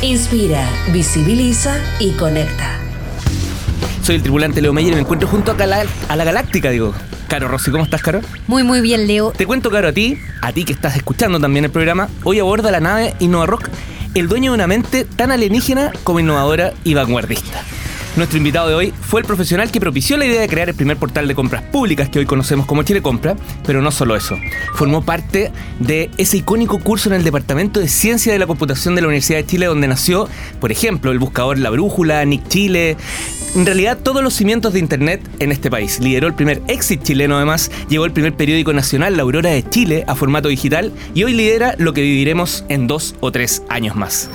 Inspira, visibiliza y conecta. Soy el tripulante Leo Meyer y me encuentro junto a la, a la Galáctica, digo. Caro Rossi, ¿cómo estás, Caro? Muy, muy bien, Leo. Te cuento, Caro, a ti, a ti que estás escuchando también el programa, hoy aborda la nave Innova Rock el dueño de una mente tan alienígena como innovadora y vanguardista. Nuestro invitado de hoy fue el profesional que propició la idea de crear el primer portal de compras públicas que hoy conocemos como Chile Compra, pero no solo eso. Formó parte de ese icónico curso en el Departamento de Ciencia de la Computación de la Universidad de Chile, donde nació, por ejemplo, el buscador La Brújula, Nick Chile, en realidad todos los cimientos de Internet en este país. Lideró el primer exit chileno además, llevó el primer periódico nacional, La Aurora de Chile, a formato digital y hoy lidera lo que viviremos en dos o tres años más.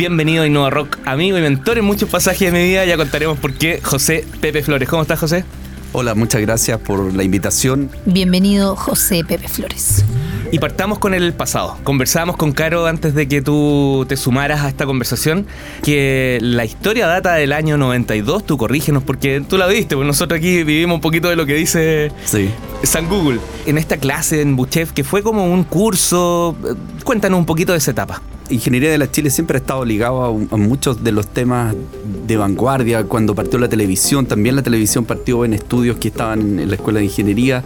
Bienvenido a Innova Rock, amigo y mentor en muchos pasajes de mi vida. Ya contaremos por qué. José Pepe Flores. ¿Cómo estás, José? Hola, muchas gracias por la invitación. Bienvenido, José Pepe Flores. Y partamos con el pasado. Conversábamos con Caro antes de que tú te sumaras a esta conversación que la historia data del año 92. Tú corrígenos porque tú la viste, pues nosotros aquí vivimos un poquito de lo que dice Sí. San Google. En esta clase en Buchef, que fue como un curso. eh, Cuéntanos un poquito de esa etapa. Ingeniería de la Chile siempre ha estado ligado a, a muchos de los temas de vanguardia. Cuando partió la televisión, también la televisión partió en estudios que estaban en la escuela de ingeniería.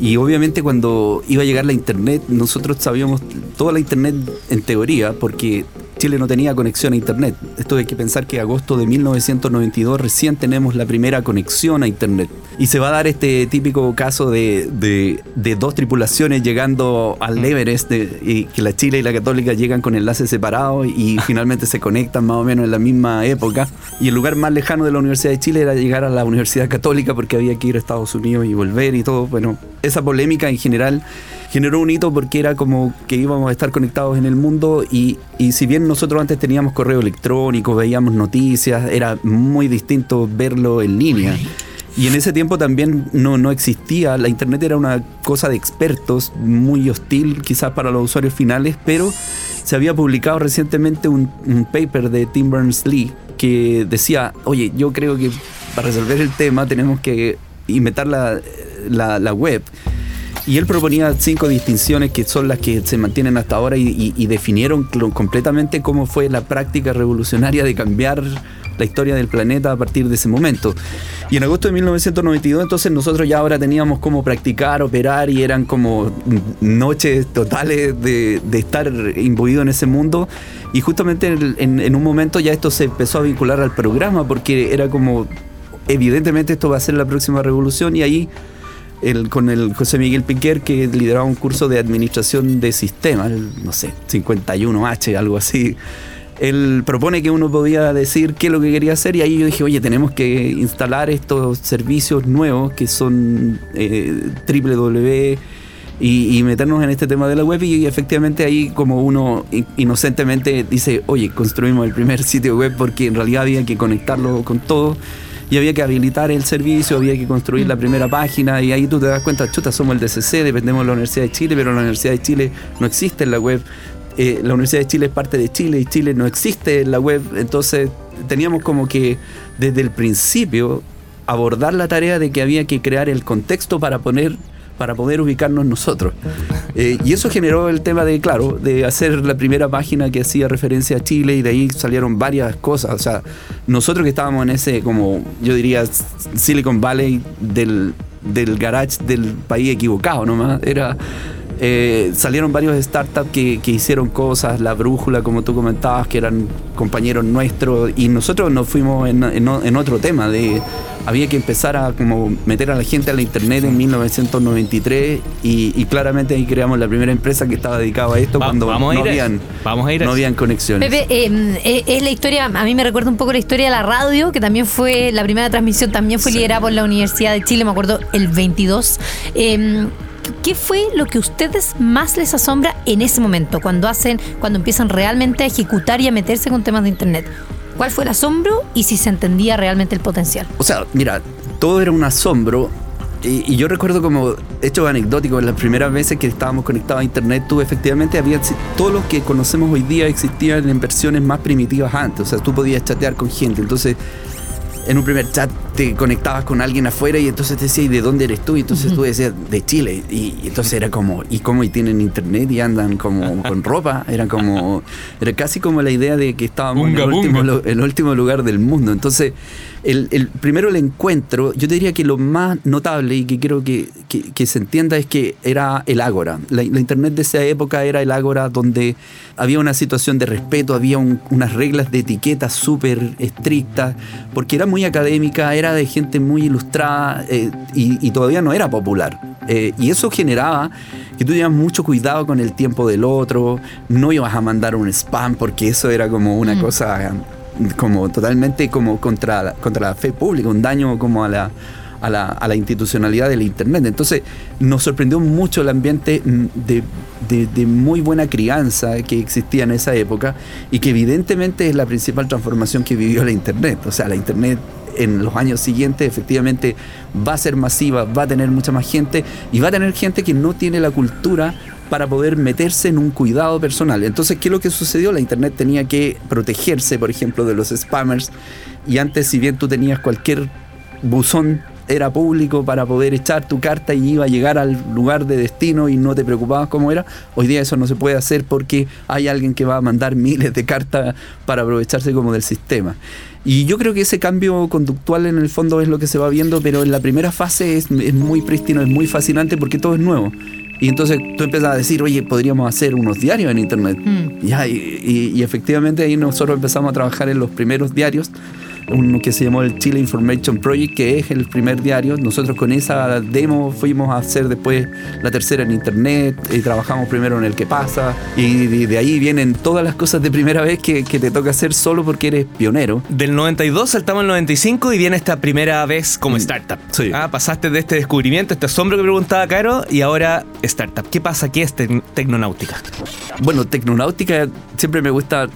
Y obviamente cuando iba a llegar la internet, nosotros sabíamos toda la internet en teoría, porque Chile no tenía conexión a internet. Esto hay que pensar que agosto de 1992 recién tenemos la primera conexión a internet. Y se va a dar este típico caso de, de- de dos tripulaciones llegando al Everest, de- y que la Chile y la Católica llegan con enlaces separados y finalmente se conectan más o menos en la misma época. Y el lugar más lejano de la Universidad de Chile era llegar a la Universidad Católica porque había que ir a Estados Unidos y volver y todo. Bueno, esa polémica en general generó un hito porque era como que íbamos a estar conectados en el mundo y, y si bien nosotros antes teníamos correo electrónico, veíamos noticias, era muy distinto verlo en línea. Y en ese tiempo también no, no existía, la internet era una cosa de expertos, muy hostil quizás para los usuarios finales, pero se había publicado recientemente un, un paper de Tim Berners-Lee que decía, oye, yo creo que para resolver el tema tenemos que inventar la, la, la web. Y él proponía cinco distinciones que son las que se mantienen hasta ahora y, definieron completamente cómo fue la práctica revolucionaria de cambiar la historia del planeta a partir de ese momento. Y en agosto de 1992 entonces nosotros ya ahora teníamos cómo practicar, operar y eran como noches totales de, estar imbuido en ese mundo. Y justamente en, en- en un momento ya esto se empezó a vincular al programa porque era como, evidentemente esto va a ser la próxima revolución y ahí el, con el José Miguel Piquer, que lideraba un curso de administración de sistemas, no sé, 51H, algo así. Él propone que uno podía decir qué es lo que quería hacer y ahí yo dije, oye, tenemos que instalar estos servicios nuevos que son eh, www y, y meternos en este tema de la web y efectivamente ahí como uno in- inocentemente dice, oye, construimos el primer sitio web porque en realidad había que conectarlo con todo y había que habilitar el servicio, había que construir la primera página y ahí tú te das cuenta, chuta, somos el DCC, dependemos de la Universidad de Chile, pero la Universidad de Chile no existe en la web. Eh, la Universidad de Chile es parte de Chile y Chile no existe en la web, entonces teníamos como que desde el principio abordar la tarea de que había que crear el contexto para poner para poder ubicarnos nosotros. Eh, y eso generó el tema de, claro, de hacer la primera página que hacía referencia a Chile y de ahí salieron varias cosas. O sea, nosotros que estábamos en ese, como yo diría, Silicon Valley del, del garage del país equivocado nomás, era... eh, salieron varios startups que, que hicieron cosas, la brújula, como tú comentabas, que eran compañeros nuestros, y nosotros nos fuimos en, en otro tema de había que empezar a como meter a la gente a la internet en 1993 y, y claramente ahí creamos la primera empresa que estaba dedicada a esto Va- cuando vamos a no ir habían, eso. Vamos a ir a no habían conexiones. Pepe, eh, eh, es la historia, a mí me recuerda un poco la historia de la radio, que también fue, la primera transmisión también fue liderada por la Universidad de Chile, me acuerdo, el 22. Eh, ¿qué fue lo que a ustedes más les asombra en ese momento, cuando hacen, cuando empiezan realmente a ejecutar y a meterse con temas de internet? ¿Cuál fue el asombro y si se entendía realmente el potencial? O sea, mira, todo era un asombro. Y, yo recuerdo como hecho anecdótico, las primeras veces que estábamos conectados a internet, tú efectivamente había todo lo que conocemos hoy día existían en versiones más primitivas antes. O sea, tú podías chatear con gente. Entonces, en un primer chat te conectabas con alguien afuera y entonces te decía, ¿y de dónde eres tú? Y entonces tú decías, de Chile. Y, entonces era como, ¿y cómo? ¿Y tienen internet y andan como con ropa? Era como, era casi como la idea de que estábamos en el último, el último lugar del mundo. Entonces, el, primero el encuentro, yo te diría que lo más notable y que quiero que, se entienda es que era el ágora. La, internet de esa época era el ágora donde había una situación de respeto, había unas reglas de etiqueta súper estrictas, porque era muy académica, era de gente muy ilustrada eh, y, todavía no era popular. Eh, y eso generaba que tú tenías mucho cuidado con el tiempo del otro, no ibas a mandar un spam porque eso era como una cosa como totalmente como contra, contra la fe pública, un daño como a la, a la, a la, institucionalidad del Internet. Entonces nos sorprendió mucho el ambiente de, de, muy buena crianza que existía en esa época y que evidentemente es la principal transformación que vivió la Internet. O sea, la Internet en los años siguientes efectivamente va a ser masiva, va a tener mucha más gente y va a tener gente que no tiene la cultura para poder meterse en un cuidado personal. Entonces, ¿qué es lo que sucedió? La Internet tenía que protegerse, por ejemplo, de los spammers. Y antes, si bien tú tenías cualquier buzón era público para poder echar tu carta y iba a llegar al lugar de destino y no te preocupabas cómo era. Hoy día eso no se puede hacer porque hay alguien que va a mandar miles de cartas para aprovecharse como del sistema. Y yo creo que ese cambio conductual en el fondo es lo que se va viendo, pero en la primera fase es, es muy prístino, es muy fascinante porque todo es nuevo. Y entonces tú empiezas a decir, oye, podríamos hacer unos diarios en Internet. Mm. Ya, y, y, efectivamente ahí nosotros empezamos a trabajar en los primeros diarios uno que se llamó el Chile Information Project, que es el primer diario. Nosotros con esa demo fuimos a hacer después la tercera en internet, y trabajamos primero en el que pasa, y de, ahí vienen todas las cosas de primera vez que, te toca hacer solo porque eres pionero. Del 92 saltamos al 95 y viene esta primera vez como mm. startup. Sí. Ah, pasaste de este descubrimiento, este asombro que preguntaba Caro, y ahora startup. ¿Qué pasa aquí es Tecnonáutica? Bueno, Tecnonáutica siempre me gusta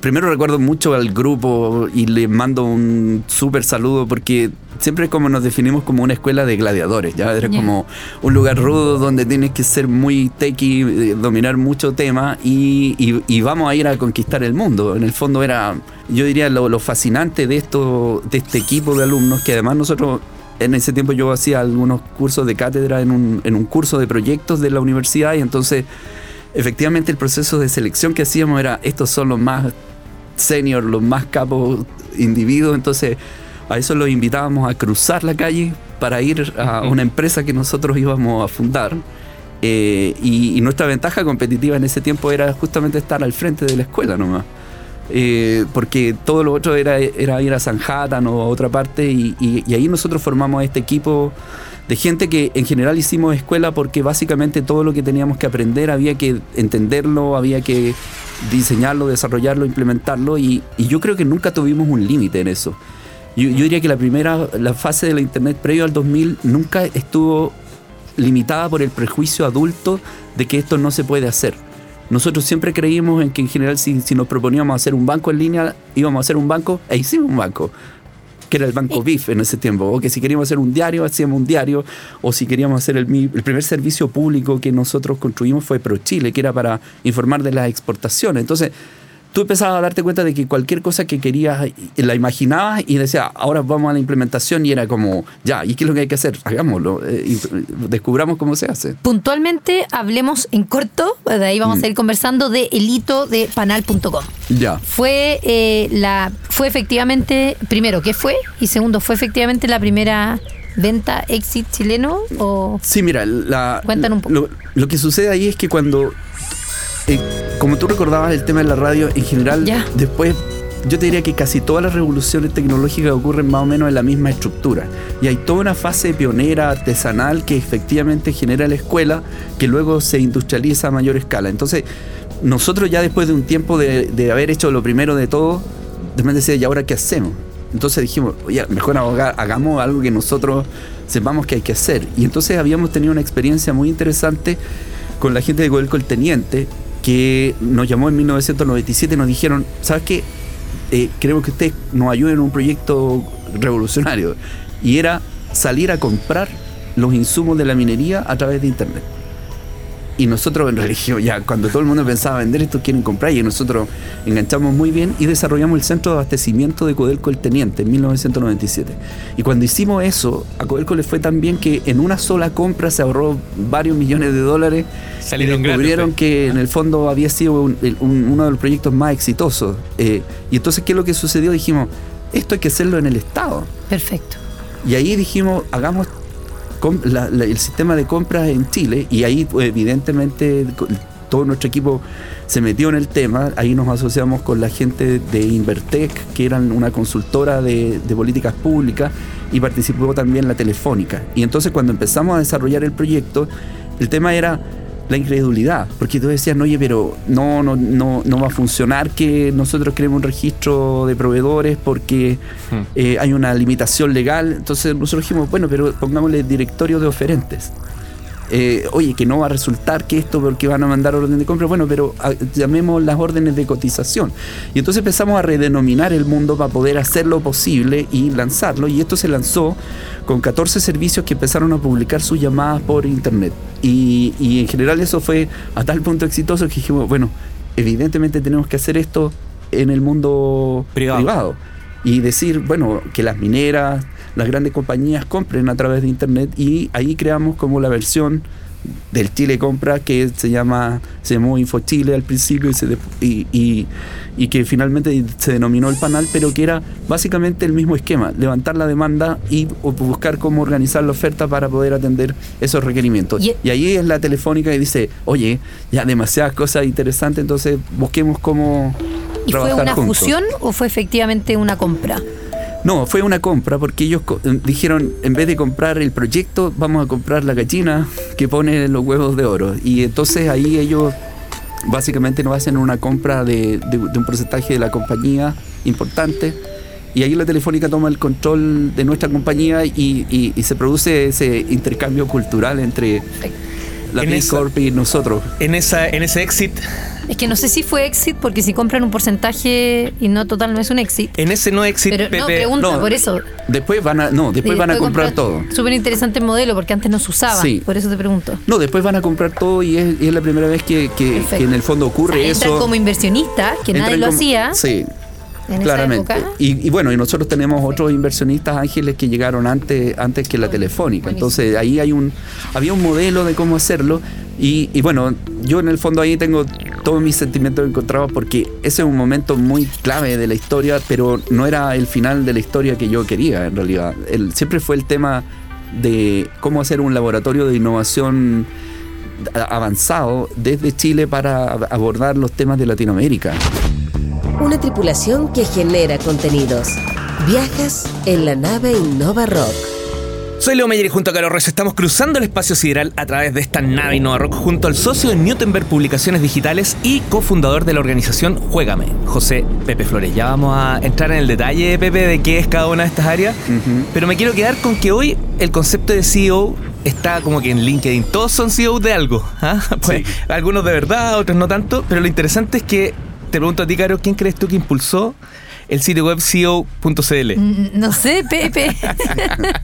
primero recuerdo mucho al grupo y le mando un súper saludo porque siempre como nos definimos como una escuela de gladiadores, ya era como un lugar rudo donde tienes que ser muy techy, eh, dominar mucho tema y, vamos a ir a conquistar el mundo. En el fondo era, yo diría, lo, fascinante de esto, de este equipo de alumnos que además nosotros en ese tiempo yo hacía algunos cursos de cátedra en un, en un curso de proyectos de la universidad y entonces efectivamente el proceso de selección que hacíamos era estos son los más senior, los más capos individuos, entonces a eso los invitábamos a cruzar la calle para ir a una empresa que nosotros íbamos a fundar. Eh, y, nuestra ventaja competitiva en ese tiempo era justamente estar al frente de la escuela nomás. Eh, porque todo lo otro era, era ir a Sanhattan o a otra parte y, y ahí nosotros formamos este equipo de gente que en general hicimos escuela porque básicamente todo lo que teníamos que aprender había que entenderlo, había que diseñarlo, desarrollarlo, implementarlo y, yo creo que nunca tuvimos un límite en eso. Yo, diría que la primera, la fase de la Internet previo al 2000 nunca estuvo limitada por el prejuicio adulto de que esto no se puede hacer. Nosotros siempre creímos en que en general si, si nos proponíamos hacer un banco en línea, íbamos a hacer un banco e hicimos un banco que era el Banco BIF en ese tiempo, o que si queríamos hacer un diario, hacíamos un diario, o si queríamos hacer el, el primer servicio público que nosotros construimos fue ProChile, que era para informar de las exportaciones. Entonces, tú empezabas a darte cuenta de que cualquier cosa que querías la imaginabas y decías, ahora vamos a la implementación y era como, ya, ¿y qué es lo que hay que hacer? Hagámoslo, eh, descubramos cómo se hace. Puntualmente, hablemos en corto, de ahí vamos a mm. ir conversando de el hito de panal.com. Ya. Fue, eh, la, fue efectivamente, primero, ¿qué fue? Y segundo, ¿fue efectivamente la primera venta exit chileno? O... Sí, mira, la, un poco. lo que sucede ahí es que cuando eh, como tú recordabas el tema de la radio, en general, después yo te diría que casi todas las revoluciones tecnológicas ocurren más o menos en la misma estructura. Y hay toda una fase pionera, artesanal, que efectivamente genera la escuela, que luego se industrializa a mayor escala. Entonces, nosotros ya después de un tiempo de, haber hecho lo primero de todo, de repente decía, ¿y ahora qué hacemos? Entonces dijimos, oye, mejor hagamos algo que nosotros sepamos que hay que hacer. Y entonces habíamos tenido una experiencia muy interesante con la gente de Codelco el Teniente, que nos llamó en 1997 y nos dijeron, ¿sabes qué? Eh, que ustedes nos ayuden en un proyecto revolucionario. Y era salir a comprar los insumos de la minería a través de Internet. Y nosotros en realidad, ya cuando todo el mundo pensaba vender esto, quieren comprar, y nosotros enganchamos muy bien y desarrollamos el centro de abastecimiento de Codelco El Teniente en 1997. Y cuando hicimos eso, a Codelco le fue tan bien que en una sola compra se ahorró varios millones de dólares. Salieron y descubrieron pues. que en el fondo había sido uno de los proyectos más exitosos. Eh, y entonces, ¿qué es lo que sucedió? Dijimos, esto hay que hacerlo en el Estado. Perfecto. Y ahí dijimos, hagamos el sistema de compras en Chile y ahí pues, evidentemente todo nuestro equipo se metió en el tema, ahí nos asociamos con la gente de Invertec, que eran una consultora de, de políticas públicas, y participó también la Telefónica. Y entonces cuando empezamos a desarrollar el proyecto, el tema era la incredulidad, porque tú decías, no, oye, pero no, no, no, no va a funcionar que nosotros creemos un registro de proveedores porque hmm. eh, hay una limitación legal. Entonces nosotros dijimos, bueno, pero pongámosle directorio de oferentes. Eh, oye, que no va a resultar que esto porque van a mandar orden de compra, bueno, pero ah, llamemos las órdenes de cotización. Y entonces empezamos a redenominar el mundo para poder hacer lo posible y lanzarlo. Y esto se lanzó con 14 servicios que empezaron a publicar sus llamadas por internet. Y, en general eso fue a tal punto exitoso que dijimos, bueno, evidentemente tenemos que hacer esto en el mundo privado. Y decir, bueno, que las mineras, las grandes compañías compren a través de Internet y ahí creamos como la versión del Chile Compra que se llama se llamó Info Chile al principio y, se y, y, que finalmente se denominó el panel pero que era básicamente el mismo esquema levantar la demanda y buscar cómo organizar la oferta para poder atender esos requerimientos. Y, ahí es la telefónica que dice oye ya demasiadas cosas interesantes entonces busquemos cómo ¿Y fue una fusión o fue efectivamente una compra? No, fue una compra porque ellos eh, dijeron, en vez de comprar el proyecto, vamos a comprar la gallina que pone los huevos de oro. Y entonces ahí ellos básicamente nos hacen una compra de, un porcentaje de la compañía importante. Y ahí la Telefónica toma el control de nuestra compañía y, se produce ese intercambio cultural entre la Big Corp y nosotros. En, esa, en ese exit es que no sé si fue exit, porque si compran un porcentaje y no total no es un exit. En ese no exit, Pero, No, pregunta por eso. Después van a, no, después van a comprar, todo. Súper interesante el modelo, porque antes no se usaba. Sí. Por eso te pregunto. No, después van a comprar todo y es, la primera vez que, en el fondo ocurre eso. como inversionista, que nadie lo hacía. Sí. Claramente. Y, bueno, y nosotros tenemos otros inversionistas ángeles que llegaron antes, antes que la telefónica. Entonces ahí hay un, había un modelo de cómo hacerlo. Y, y bueno, yo en el fondo ahí tengo todos mis sentimientos encontrados porque ese es un momento muy clave de la historia, pero no era el final de la historia que yo quería en realidad. El, siempre fue el tema de cómo hacer un laboratorio de innovación avanzado desde Chile para abordar los temas de Latinoamérica. Una tripulación que genera contenidos. Viajas en la nave Innova Rock. Soy Leo Meyer y junto a Carlos Reyes estamos cruzando el espacio sideral a través de esta nave Innova Rock junto al socio de Newtenberg Publicaciones Digitales y cofundador de la organización Juégame, José Pepe Flores. Ya vamos a entrar en el detalle, Pepe, de qué es cada una de estas áreas, pero me quiero quedar con que hoy el concepto de CEO está como que en LinkedIn. Todos son CEO de algo. ¿ah? Pues, Algunos de verdad, otros no tanto, pero lo interesante es que te pregunto a ti, Caro, ¿quién crees tú que impulsó el sitio web CEO.cl? Mm, no sé, Pepe.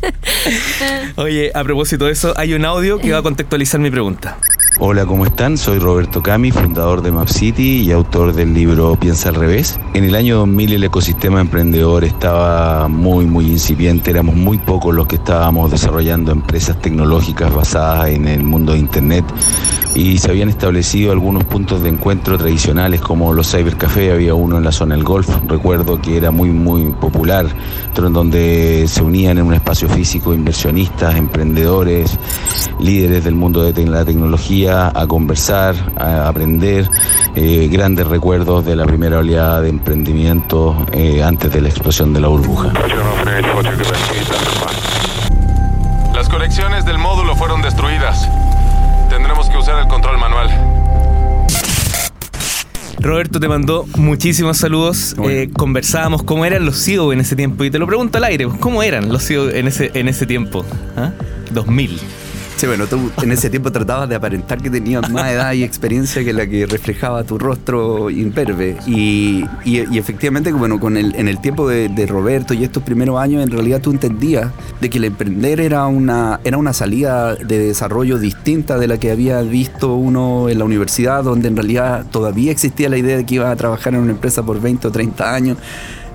Oye, a propósito de eso, hay un audio que va a contextualizar mi pregunta. Hola, ¿cómo están? Soy Roberto Cami, fundador de Map City y autor del libro Piensa al revés. En el año 2000 el ecosistema emprendedor estaba muy, muy incipiente. Éramos muy pocos los que estábamos desarrollando empresas tecnológicas basadas en el mundo de Internet y se habían establecido algunos puntos de encuentro tradicionales como los cybercafés. Había uno en la zona del golf, recuerdo que era muy, muy popular, donde se unían en un espacio físico inversionistas, emprendedores, líderes del mundo de la tecnología a conversar, a aprender, eh, grandes recuerdos de la primera oleada de emprendimiento eh, antes de la explosión de la burbuja. Las conexiones del módulo fueron destruidas. Tendremos que usar el control manual. Roberto te mandó muchísimos saludos. Eh, conversábamos cómo eran los CEO en ese tiempo. Y te lo pregunto al aire, ¿cómo eran los CEO en ese, en ese tiempo? ¿Ah? 2000. Bueno, tú en ese tiempo tratabas de aparentar que tenías más edad y experiencia que la que reflejaba tu rostro imperve. Y, y- efectivamente, bueno, con el, en el tiempo de, Roberto y estos primeros años, en realidad tú entendías de que el emprender era una, era una salida de desarrollo distinta de la que había visto uno en la universidad, donde en realidad todavía existía la idea de que iba a trabajar en una empresa por 20 o 30 años.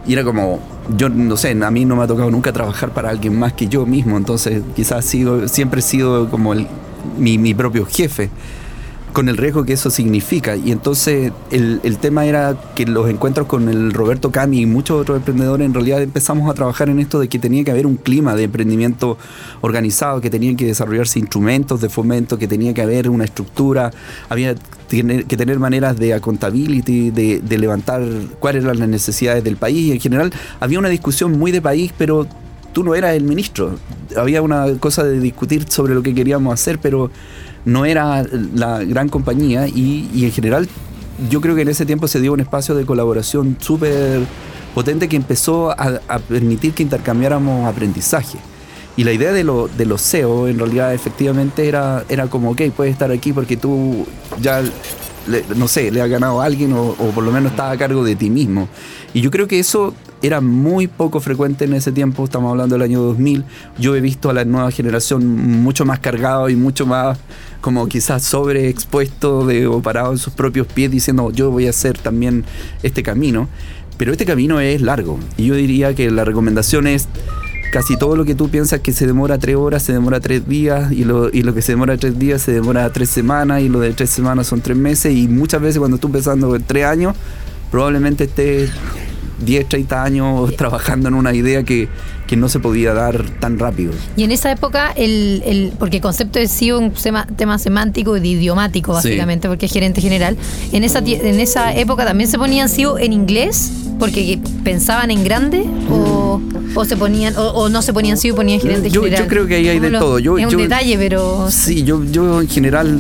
Y era como, yo no sé, a mí no me ha tocado nunca trabajar para alguien más que yo mismo, entonces quizás sigo, siempre he sido como el- mi, mi propio jefe, con el riesgo que eso significa. Y entonces el, el tema era que los encuentros con el Roberto Cami y muchos otros emprendedores en realidad empezamos a trabajar en esto de que tenía que haber un clima de emprendimiento organizado, que tenían que desarrollarse instrumentos de fomento, que tenía que haber una estructura, había tener- que tener maneras de accountability, de, de levantar cuáles eran las necesidades del país. Y en general había una discusión muy de país, pero tú no eras el ministro. Había una cosa de discutir sobre lo que queríamos hacer, pero no era la gran compañía y, en general yo creo que en ese tiempo se dio un espacio de colaboración súper potente que empezó a permitir que intercambiáramos aprendizaje. Y la idea de, lo, de los SEO en realidad efectivamente era, era como, ok, puedes estar aquí porque tú ya, le- no sé, le has ganado a alguien o, o por lo menos estás a cargo de ti mismo. Y yo creo que eso era muy poco frecuente en ese tiempo, estamos hablando del año 2000. Yo he visto a la nueva generación mucho más cargado y mucho más como quizás sobreexpuesto de, o parado en sus propios pies diciendo yo voy a hacer también este camino. Pero este camino es largo y yo diría que la recomendación es casi todo lo que tú piensas que se demora tres horas, se demora tres días, y lo, y lo que se demora tres días se demora tres semanas, y lo de tres semanas son tres meses, y muchas veces cuando tú empezando en tres años, probablemente estés 10, 30 años trabajando en una idea que, que no se podía dar tan rápido. Y en esa época, el, el- porque el concepto de CEO es un tema semántico y de idiomático, Sí. básicamente, porque es gerente general. En esa, en esa época también se ponían CEO en inglés, porque pensaban en grande, o, o se ponían, o, o no se ponían CEO, ponían gerente Yo- yo creo que ahí hay de ¿Cómo lo- todo. Yo- es un yo- detalle, pero. Sí, yo, yo en general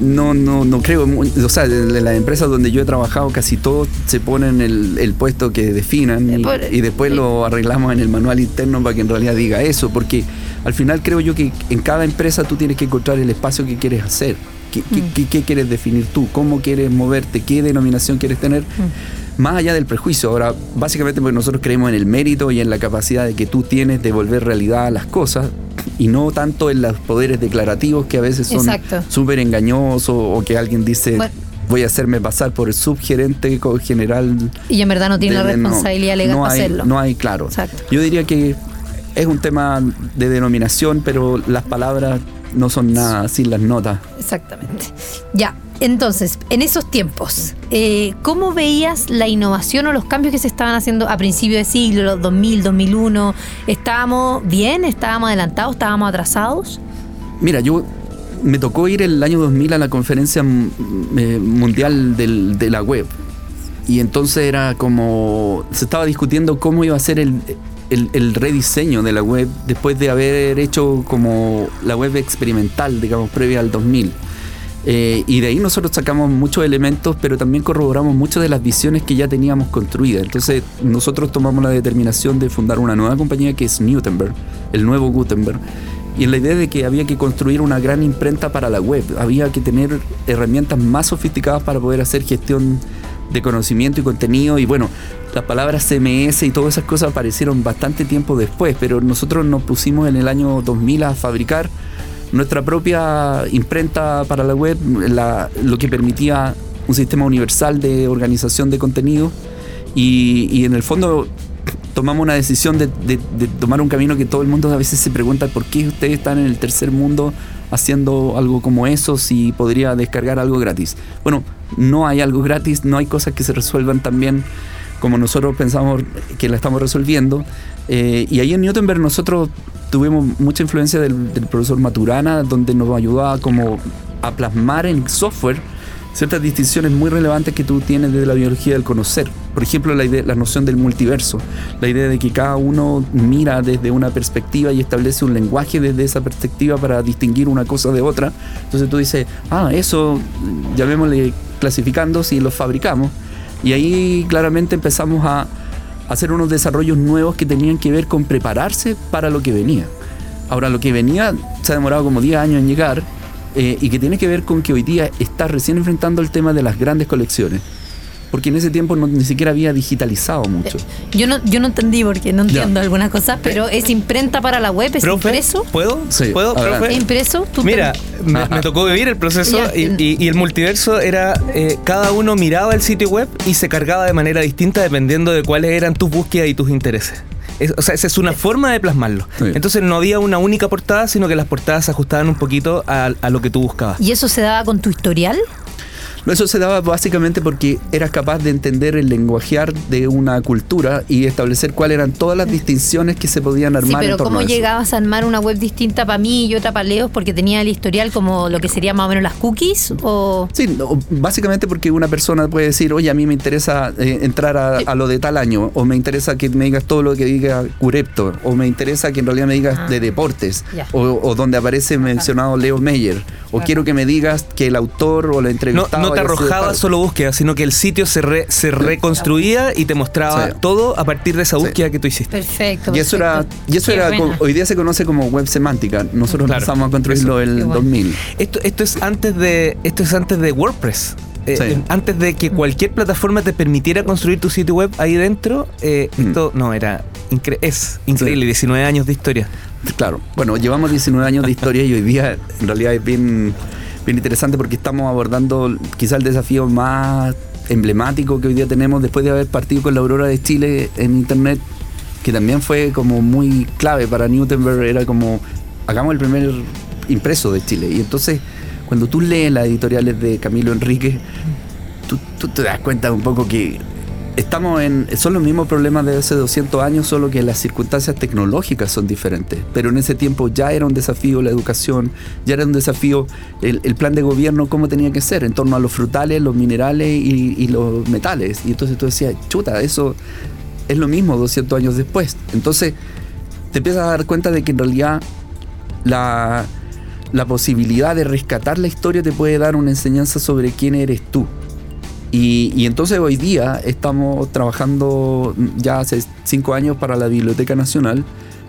no, no, no creo, o sea, en las empresas donde yo he trabajado casi todos se ponen el, el puesto que definan y, Por- y después lo arreglamos en el manual interno para que en realidad diga eso, porque al final creo yo que en cada empresa tú tienes que encontrar el espacio que quieres hacer. ¿Qué, qué- qué- qué quieres definir tú? ¿Cómo quieres moverte? ¿Qué denominación quieres tener? Más allá del prejuicio. Ahora, básicamente porque nosotros creemos en el mérito y en la capacidad de que tú tienes de volver realidad a las cosas y no tanto en los poderes declarativos que a veces son súper engañosos o que alguien dice Bueno. voy a hacerme pasar por el subgerente general. Y en verdad no tiene la de- no- responsabilidad legal no para hay, hacerlo. No hay, claro. Exacto. Yo diría que es un tema de denominación, pero las palabras no son nada sin las notas. Exactamente. Ya, entonces, en esos tiempos, eh, ¿cómo veías la innovación o los cambios que se estaban haciendo a principios de siglo, los 2000, 2001? ¿Estábamos bien? ¿Estábamos adelantados? ¿Estábamos atrasados? Mira, yo me tocó ir el año 2000 a la conferencia mm, eh, mundial de la web. Y entonces era como. Se estaba discutiendo cómo iba a ser el, el- el rediseño de la web después de haber hecho como la web experimental, digamos, previa al 2000. Eh, y de ahí nosotros sacamos muchos elementos, pero también corroboramos muchas de las visiones que ya teníamos construidas. Entonces nosotros tomamos la determinación de fundar una nueva compañía que es Gutenberg, el nuevo Gutenberg. Y la idea de que había que construir una gran imprenta para la web, había que tener herramientas más sofisticadas para poder hacer gestión de conocimiento y contenido. Y bueno, las palabras CMS y todas esas cosas aparecieron bastante tiempo después, pero nosotros nos pusimos en el año 2000 a fabricar nuestra propia imprenta para la web, lo que permitía un sistema universal de organización de contenido y, en el fondo tomamos una decisión de, de- de tomar un camino que todo el mundo a veces se pregunta por qué ustedes están en el tercer mundo haciendo algo como eso si podría descargar algo gratis. Bueno, no hay algo gratis, no hay cosas que se resuelvan también como nosotros pensamos que la estamos resolviendo. Eh, y ahí en Newtonberg nosotros tuvimos mucha influencia del, del profesor Maturana, donde nos ayudaba como a plasmar en software ciertas distinciones muy relevantes que tú tienes desde la biología del conocer. Por ejemplo, la, idea, la noción del multiverso, la idea de que cada uno mira desde una perspectiva y establece un lenguaje desde esa perspectiva para distinguir una cosa de otra. Entonces tú dices, ah, eso llamémosle clasificando si lo fabricamos. Y ahí claramente empezamos a hacer unos desarrollos nuevos que tenían que ver con prepararse para lo que venía. Ahora, lo que venía se ha demorado como 10 años en llegar eh, y que tiene que ver con que hoy día está recién enfrentando el tema de las grandes colecciones porque en ese tiempo no, ni siquiera había digitalizado mucho. Yo no, yo no entendí porque no entiendo algunas cosas, pero es imprenta para la web, es Profe, impreso. ¿Puedo? Sí, ¿Puedo, profe? ¿Impreso? ¿Tú Mira, me, me tocó vivir el proceso y, y- y el multiverso era, eh, cada uno miraba el sitio web y se cargaba de manera distinta dependiendo de cuáles eran tus búsquedas y tus intereses. Es- o sea, esa es una forma de plasmarlo. Sí. Entonces no había una única portada, sino que las portadas se ajustaban un poquito a, a lo que tú buscabas. ¿Y eso se daba con tu historial? No, Eso se daba básicamente porque eras capaz de entender el lenguajear de una cultura y establecer cuáles eran todas las distinciones que se podían Sí, armar en pero torno ¿cómo a eso. llegabas a armar una web distinta para mí y otra para Leos porque tenía el historial como lo que sería más o menos las cookies? ¿O Sí, no, básicamente porque una persona puede decir, oye, a mí me interesa eh, entrar a, a lo de tal año, o me interesa que me digas todo lo que diga Curepto, o me interesa que en realidad me digas Ah. de deportes, o, o donde aparece mencionado Leo Meyer, o quiero que me digas que el autor o la No, entrevistado no te arrojaba solo búsqueda, sino que el sitio se, re- se reconstruía y te mostraba Sí. todo a partir de esa Sí. búsqueda que tú hiciste. perfecto? Y eso era, y eso Qué era buena. co- hoy día se conoce como web semántica. Nosotros Claro. empezamos a construirlo en el bueno. 2000. Esto, esto es antes de esto es antes de WordPress. Eh, Sí. Antes de que cualquier plataforma te permitiera construir tu sitio web ahí dentro, eh, Mm. esto no era incre- es increíble, 19 años de historia. Claro, bueno, llevamos 19 años de historia y hoy día en realidad es bien, bien interesante porque estamos abordando quizá el desafío más emblemático que hoy día tenemos después de haber partido con la Aurora de Chile en Internet, que también fue como muy clave para Newtenberg, era como, hagamos el primer impreso de Chile. Y entonces, cuando tú lees las editoriales de Camilo Enrique, tú, tú te das cuenta un poco que estamos en. Son los mismos problemas de hace 200 años, solo que las circunstancias tecnológicas son diferentes. Pero en ese tiempo ya era un desafío la educación, ya era un desafío el, plan de gobierno, cómo tenía que ser, en torno a los frutales, los minerales y, y los metales. Y entonces tú decías, chuta, eso es lo mismo 200 años después. Entonces te empiezas a dar cuenta de que en realidad la, la posibilidad de rescatar la historia te puede dar una enseñanza sobre quién eres tú. Y, entonces hoy día estamos trabajando ya hace cinco años para la Biblioteca Nacional,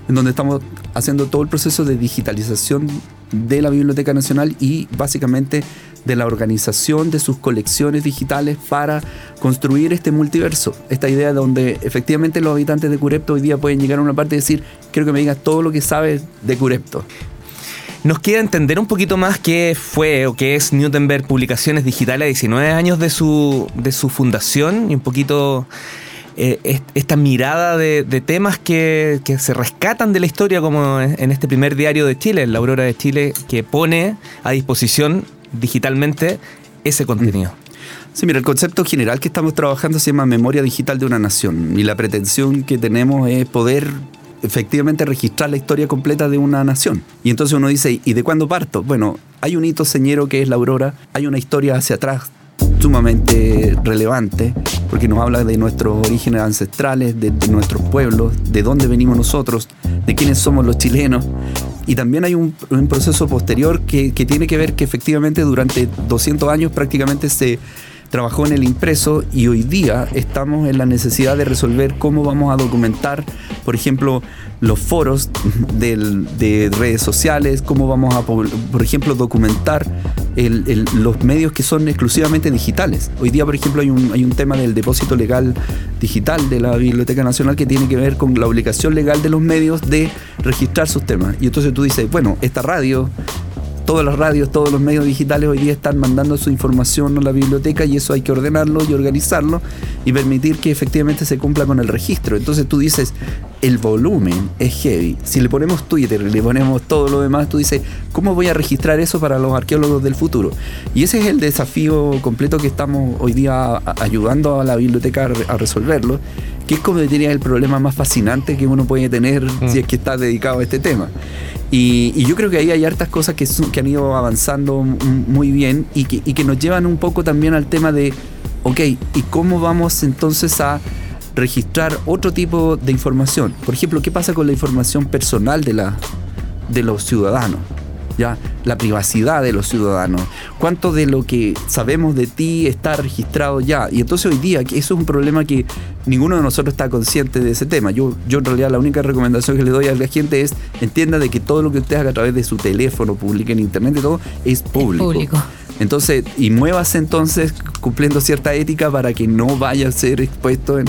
en donde estamos haciendo todo el proceso de digitalización de la Biblioteca Nacional y básicamente de la organización de sus colecciones digitales para construir este multiverso. Esta idea donde efectivamente los habitantes de Curepto hoy día pueden llegar a una parte y decir, quiero que me digas todo lo que sabes de Curepto. Nos queda entender un poquito más qué fue o qué es Newtenberg Publicaciones Digitales a 19 años de su, de su fundación y un poquito eh, est- esta mirada de, temas que, que se rescatan de la historia como en en este primer diario de Chile, La Aurora de Chile, que pone a disposición digitalmente ese contenido. Sí, mira, el concepto general que estamos trabajando se llama memoria digital de una nación y la pretensión que tenemos es poder efectivamente registrar la historia completa de una nación. Y entonces uno dice, ¿y de cuándo parto? Bueno, hay un hito señero que es la aurora, hay una historia hacia atrás sumamente relevante porque nos habla de nuestros orígenes ancestrales, de, nuestros pueblos, de dónde venimos nosotros, de quiénes somos los chilenos. Y también hay un, un proceso posterior que, que tiene que ver que efectivamente durante 200 años prácticamente se trabajó en el impreso y hoy día estamos en la necesidad de resolver cómo vamos a documentar, por ejemplo, los foros de redes sociales, cómo vamos a, por ejemplo, documentar los medios que son exclusivamente digitales. Hoy día, por ejemplo, hay un, hay un tema del depósito legal digital de la Biblioteca Nacional que tiene que ver con la obligación legal de los medios de registrar sus temas. Y entonces tú dices, bueno, esta radio todas las radios, todos los medios digitales hoy día están mandando su información a la biblioteca y eso hay que ordenarlo y organizarlo y permitir que efectivamente se cumpla con el registro. Entonces tú dices, el volumen es heavy. Si le ponemos Twitter le ponemos todo lo demás, tú dices, ¿cómo voy a registrar eso para los arqueólogos del futuro? Y ese es el desafío completo que estamos hoy día ayudando a la biblioteca a re- a resolverlo, que es como diría el problema más fascinante que uno puede tener si es que está dedicado a este tema. Y, y yo creo que ahí hay hartas cosas que, que han ido avanzando muy bien y que, y que nos llevan un poco también al tema de, ok, ¿y cómo vamos entonces a registrar otro tipo de información? Por ejemplo, ¿qué pasa con la información personal de, la, de los ciudadanos? ¿Ya? La privacidad de los ciudadanos. ¿Cuánto de lo que sabemos de ti está registrado ya? Y entonces hoy día, que eso es un problema que ninguno de nosotros está consciente de ese tema. Yo, yo en realidad la única recomendación que le doy a la gente es entienda de que todo lo que usted haga a través de su teléfono, publique en internet y todo, es público. público. Entonces, y muévase entonces cumpliendo cierta ética para que no vaya a ser expuesto en,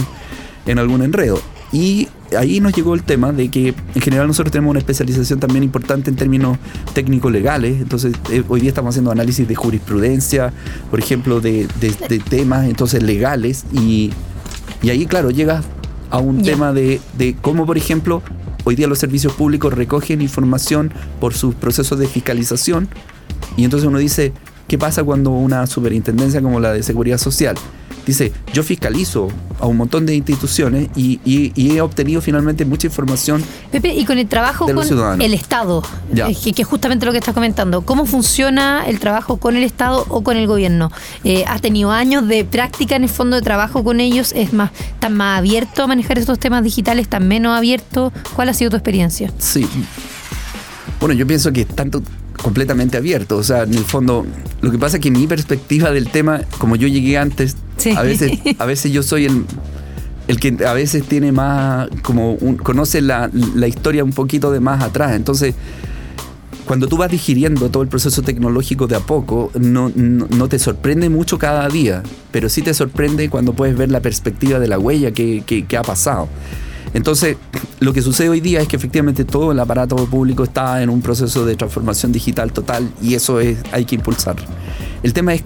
en algún enredo. Y ahí nos llegó el tema de que en general nosotros tenemos una especialización también importante en términos técnicos legales. Entonces, eh, hoy día estamos haciendo análisis de jurisprudencia, por ejemplo, de, de- de temas entonces legales. Y, y ahí, claro, llega a un tema de, de cómo, por ejemplo, hoy día los servicios públicos recogen información por sus procesos de fiscalización. Y entonces uno dice, ¿qué pasa cuando una superintendencia como la de Seguridad Social dice, yo fiscalizo a un montón de instituciones y, y- y he obtenido finalmente mucha información? Pepe, y con el trabajo con ciudadanos. el Estado, eh, que, que es justamente lo que estás comentando, ¿cómo funciona el trabajo con el Estado o con el gobierno? Eh, ¿Has tenido años de práctica en el fondo de trabajo con ellos? ¿Es más, ¿Están más abierto a manejar estos temas digitales? ¿Están menos abiertos? ¿Cuál ha sido tu experiencia? Sí. Bueno, yo pienso que tanto completamente abierto. O sea, en el fondo, lo que pasa es que mi perspectiva del tema, como yo llegué antes, Sí. a veces, a veces yo soy el, el que a veces tiene más, como un- conoce la, la historia un poquito de más atrás. Entonces, cuando tú vas digiriendo todo el proceso tecnológico de a poco, no, no, no te sorprende mucho cada día, pero sí te sorprende cuando puedes ver la perspectiva de la huella que, que- que ha pasado. Entonces, lo que sucede hoy día es que efectivamente todo el aparato público está en un proceso de transformación digital total y eso es, hay que impulsar. El tema es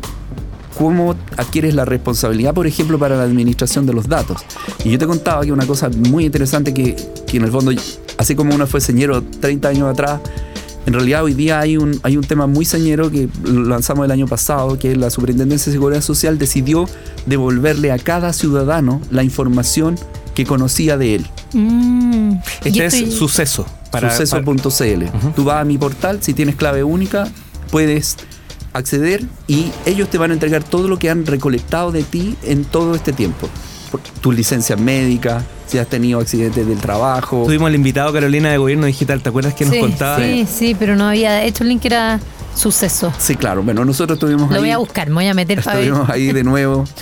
cómo adquieres la responsabilidad, por ejemplo, para la administración de los datos. Y yo te contaba que una cosa muy interesante que, que en el fondo, así como uno fue señero 30 años atrás, en realidad hoy día hay un, hay un tema muy señero que lanzamos el año pasado, que la Superintendencia de Seguridad Social decidió devolverle a cada ciudadano la información que conocía de él. Mm, Este es suceso. Suceso.cl. Tú vas a mi portal, si tienes clave única, puedes acceder y ellos te van a entregar todo lo que han recolectado de ti en todo este tiempo. Por- Tus licencias médicas, si has tenido accidentes del trabajo. Tuvimos el invitado Carolina de Gobierno Digital, ¿te acuerdas que nos contaba? Sí, sí, pero no había hecho el link que era suceso. Sí, claro. Bueno, nosotros tuvimos Lo ahí. voy a buscar, me voy a meter para ver. Estuvimos ahí de nuevo.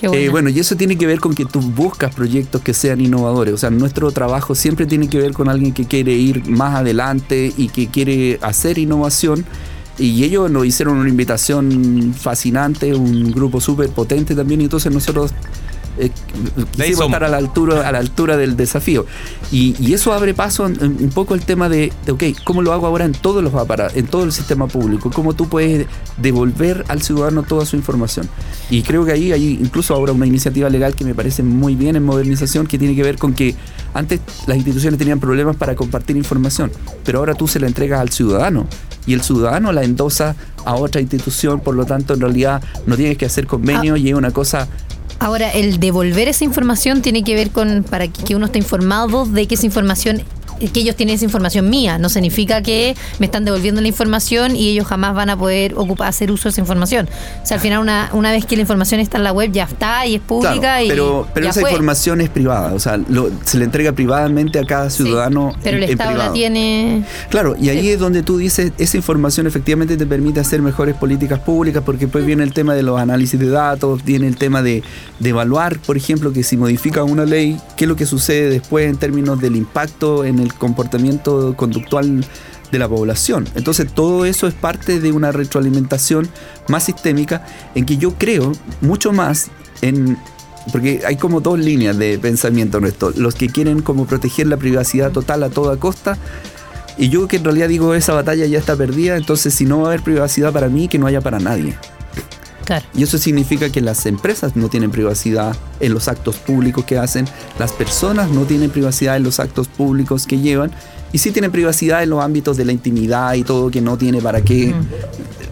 Qué Eh, bueno. bueno, y eso tiene que ver con que tú buscas proyectos que sean innovadores. O sea, nuestro trabajo siempre tiene que ver con alguien que quiere ir más adelante y que quiere hacer innovación. Y ellos nos hicieron una invitación fascinante, un grupo súper potente también. Y entonces nosotros eh, quisimos estar a la altura, a la altura del desafío. Y, y eso abre paso en- en un poco el tema de, de, ok, ¿cómo lo hago ahora en todos los aparatos, en todo el sistema público? ¿Cómo tú puedes devolver al ciudadano toda su información? Y creo que ahí hay incluso ahora una iniciativa legal que me parece muy bien en modernización, que tiene que ver con que antes las instituciones tenían problemas para compartir información, pero ahora tú se la entregas al ciudadano y el ciudadano la endosa a otra institución, por lo tanto en realidad no tienes que hacer convenio y es una cosa Ahora, el devolver esa información tiene que ver con para que, uno esté informado de que esa información que ellos tienen esa información mía, no significa que me están devolviendo la información y ellos jamás van a poder ocupar hacer uso de esa información. O sea, al final una, una vez que la información está en la web ya está y es pública Claro, y pero, pero ya esa fue. información es privada, o sea, lo- se le entrega privadamente a cada Sí, ciudadano. pero el en- en Estado la tiene Claro, y ahí es donde tú dices, esa información efectivamente te permite hacer mejores políticas públicas, porque después viene el tema de los análisis de datos, viene el tema de, de evaluar, por ejemplo, que si modifica una ley, qué es lo que sucede después en términos del impacto en el comportamiento conductual de la población. Entonces todo eso es parte de una retroalimentación más sistémica en que yo creo mucho más en... Porque hay como dos líneas de pensamiento en. Los que quieren como proteger la privacidad total a toda costa y yo que en realidad digo, esa batalla ya está perdida, entonces si no va a haber privacidad para mí, que no haya para nadie. Claro. Y eso significa que las empresas no tienen privacidad en los actos públicos que hacen, las personas no tienen privacidad en los actos públicos que llevan, y sí tienen privacidad en los ámbitos de la intimidad y todo que no tiene para qué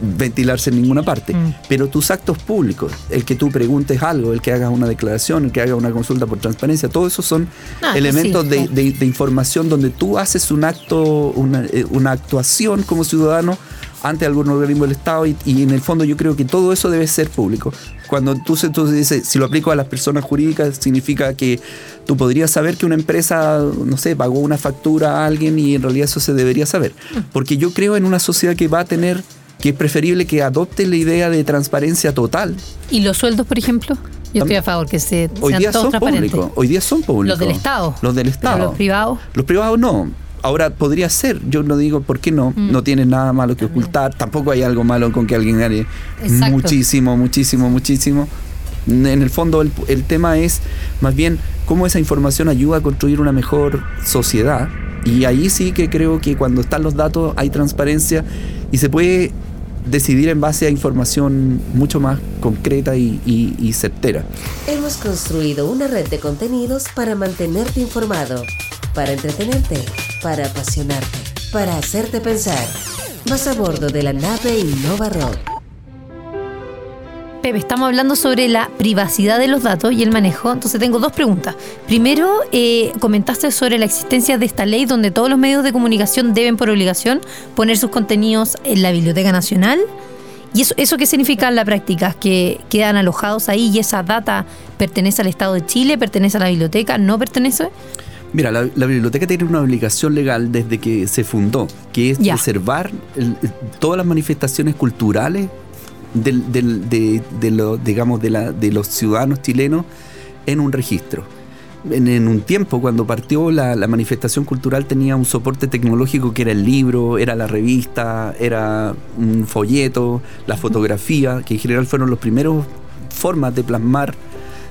ventilarse en ninguna parte. Mm. Pero tus actos públicos, el que tú preguntes algo, el que hagas una declaración, el que hagas una consulta por transparencia, todo eso son elementos sí, de, claro. de- de información donde tú haces un acto, una, eh, una actuación como ciudadano ante algún organismo del Estado y, y en el fondo yo creo que todo eso debe ser público. Cuando tú, tú dices, si lo aplico a las personas jurídicas, significa que tú podrías saber que una empresa, no sé, pagó una factura a alguien y en realidad eso se debería saber. Porque yo creo en una sociedad que va a tener, que es preferible que adopte la idea de transparencia total. ¿Y los sueldos, por ejemplo? Yo estoy a favor que se, Hoy sean día todos son transparentes. públicos. Hoy día son públicos. Los del Estado. Los del Pero Estado. los privados. Los privados no. Ahora podría ser, yo no digo por qué no, Mm. no tienes nada malo que ocultar, tampoco hay algo malo con que alguien gane Exacto. muchísimo, muchísimo, muchísimo. En el fondo el, el tema es más bien cómo esa información ayuda a construir una mejor sociedad y ahí sí que creo que cuando están los datos hay transparencia y se puede decidir en base a información mucho más concreta y, y- y certera. Hemos construido una red de contenidos para mantenerte informado, para entretenerte, para apasionarte, para hacerte pensar. Vas a bordo de la nave Innova Rock. Pepe, estamos hablando sobre la privacidad de los datos y el manejo. Entonces tengo dos preguntas. Primero, eh, comentaste sobre la existencia de esta ley donde todos los medios de comunicación deben por obligación poner sus contenidos en la Biblioteca Nacional. ¿Y eso, eso qué significa en la práctica? ¿Que quedan alojados ahí y esa data pertenece al Estado de Chile, pertenece a la biblioteca, no pertenece? Mira, la, la biblioteca tiene una obligación legal desde que se fundó, que es Ya. preservar el- todas las manifestaciones culturales del, del- de, de lo- digamos, de, la, de los ciudadanos chilenos en un registro. En, en un tiempo, cuando partió la, la manifestación cultural, tenía un soporte tecnológico que era el libro, era la revista, era un folleto, la fotografía, que en general fueron los primeros formas de plasmar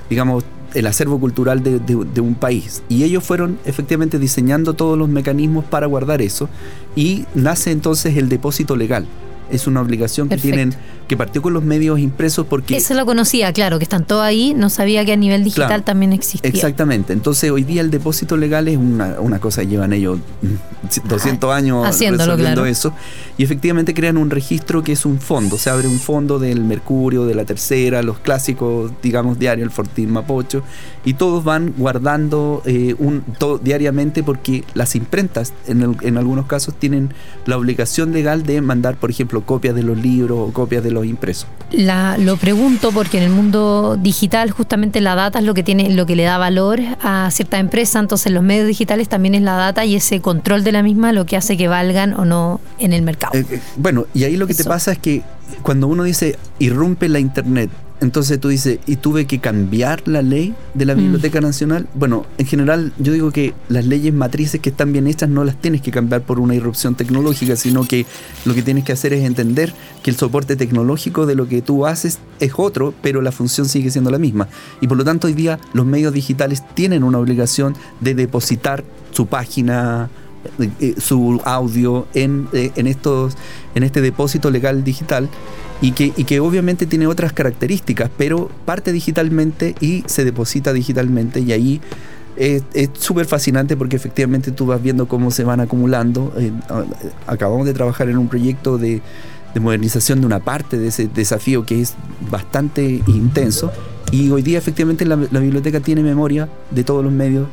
digamos, el acervo cultural de, de- de un país. Y ellos fueron efectivamente diseñando todos los mecanismos para guardar eso. Y nace entonces el depósito legal. Es una obligación que tienen, que partió con los medios impresos porque... Eso lo conocía, claro, que están todos ahí. No sabía que a nivel digital Claro. también existía. Exactamente. Entonces hoy día el depósito legal es una, una cosa llevan ellos mm, 200 años Haciéndolo, resolviendo claro. eso. Y efectivamente crean un registro que es un fondo. Se abre un fondo del Mercurio, de la Tercera, los clásicos, digamos, diarios, el Fortín Mapocho. Y todos van guardando eh, un, todo, diariamente porque las imprentas en, el- en algunos casos tienen la obligación legal de mandar, por ejemplo, copias de los libros o copias de los impresos. La, lo pregunto porque en el mundo digital justamente la data es lo que tiene, lo que le da valor a cierta empresa, entonces los medios digitales también es la data y ese control de la misma lo que hace que valgan o no en el mercado. Eh, eh, bueno, y ahí lo que te pasa es que cuando uno dice irrumpe la internet, entonces tú dices, ¿y tuve que cambiar la ley de la Mm. Biblioteca Nacional? Bueno, en general yo digo que las leyes matrices que están bien hechas no las tienes que cambiar por una irrupción tecnológica, sino que lo que tienes que hacer es entender que el soporte tecnológico de lo que tú haces es otro, pero la función sigue siendo la misma. Y por lo tanto hoy día los medios digitales tienen una obligación de depositar su página, su audio en, eh, en estos en este depósito legal digital y que, y que obviamente tiene otras características, pero parte digitalmente y se deposita digitalmente y ahí es súper fascinante porque efectivamente tú vas viendo cómo se van acumulando. Eh, acabamos de trabajar en un proyecto de, de modernización de una parte de ese desafío que es bastante intenso y hoy día efectivamente la biblioteca tiene memoria de todos los medios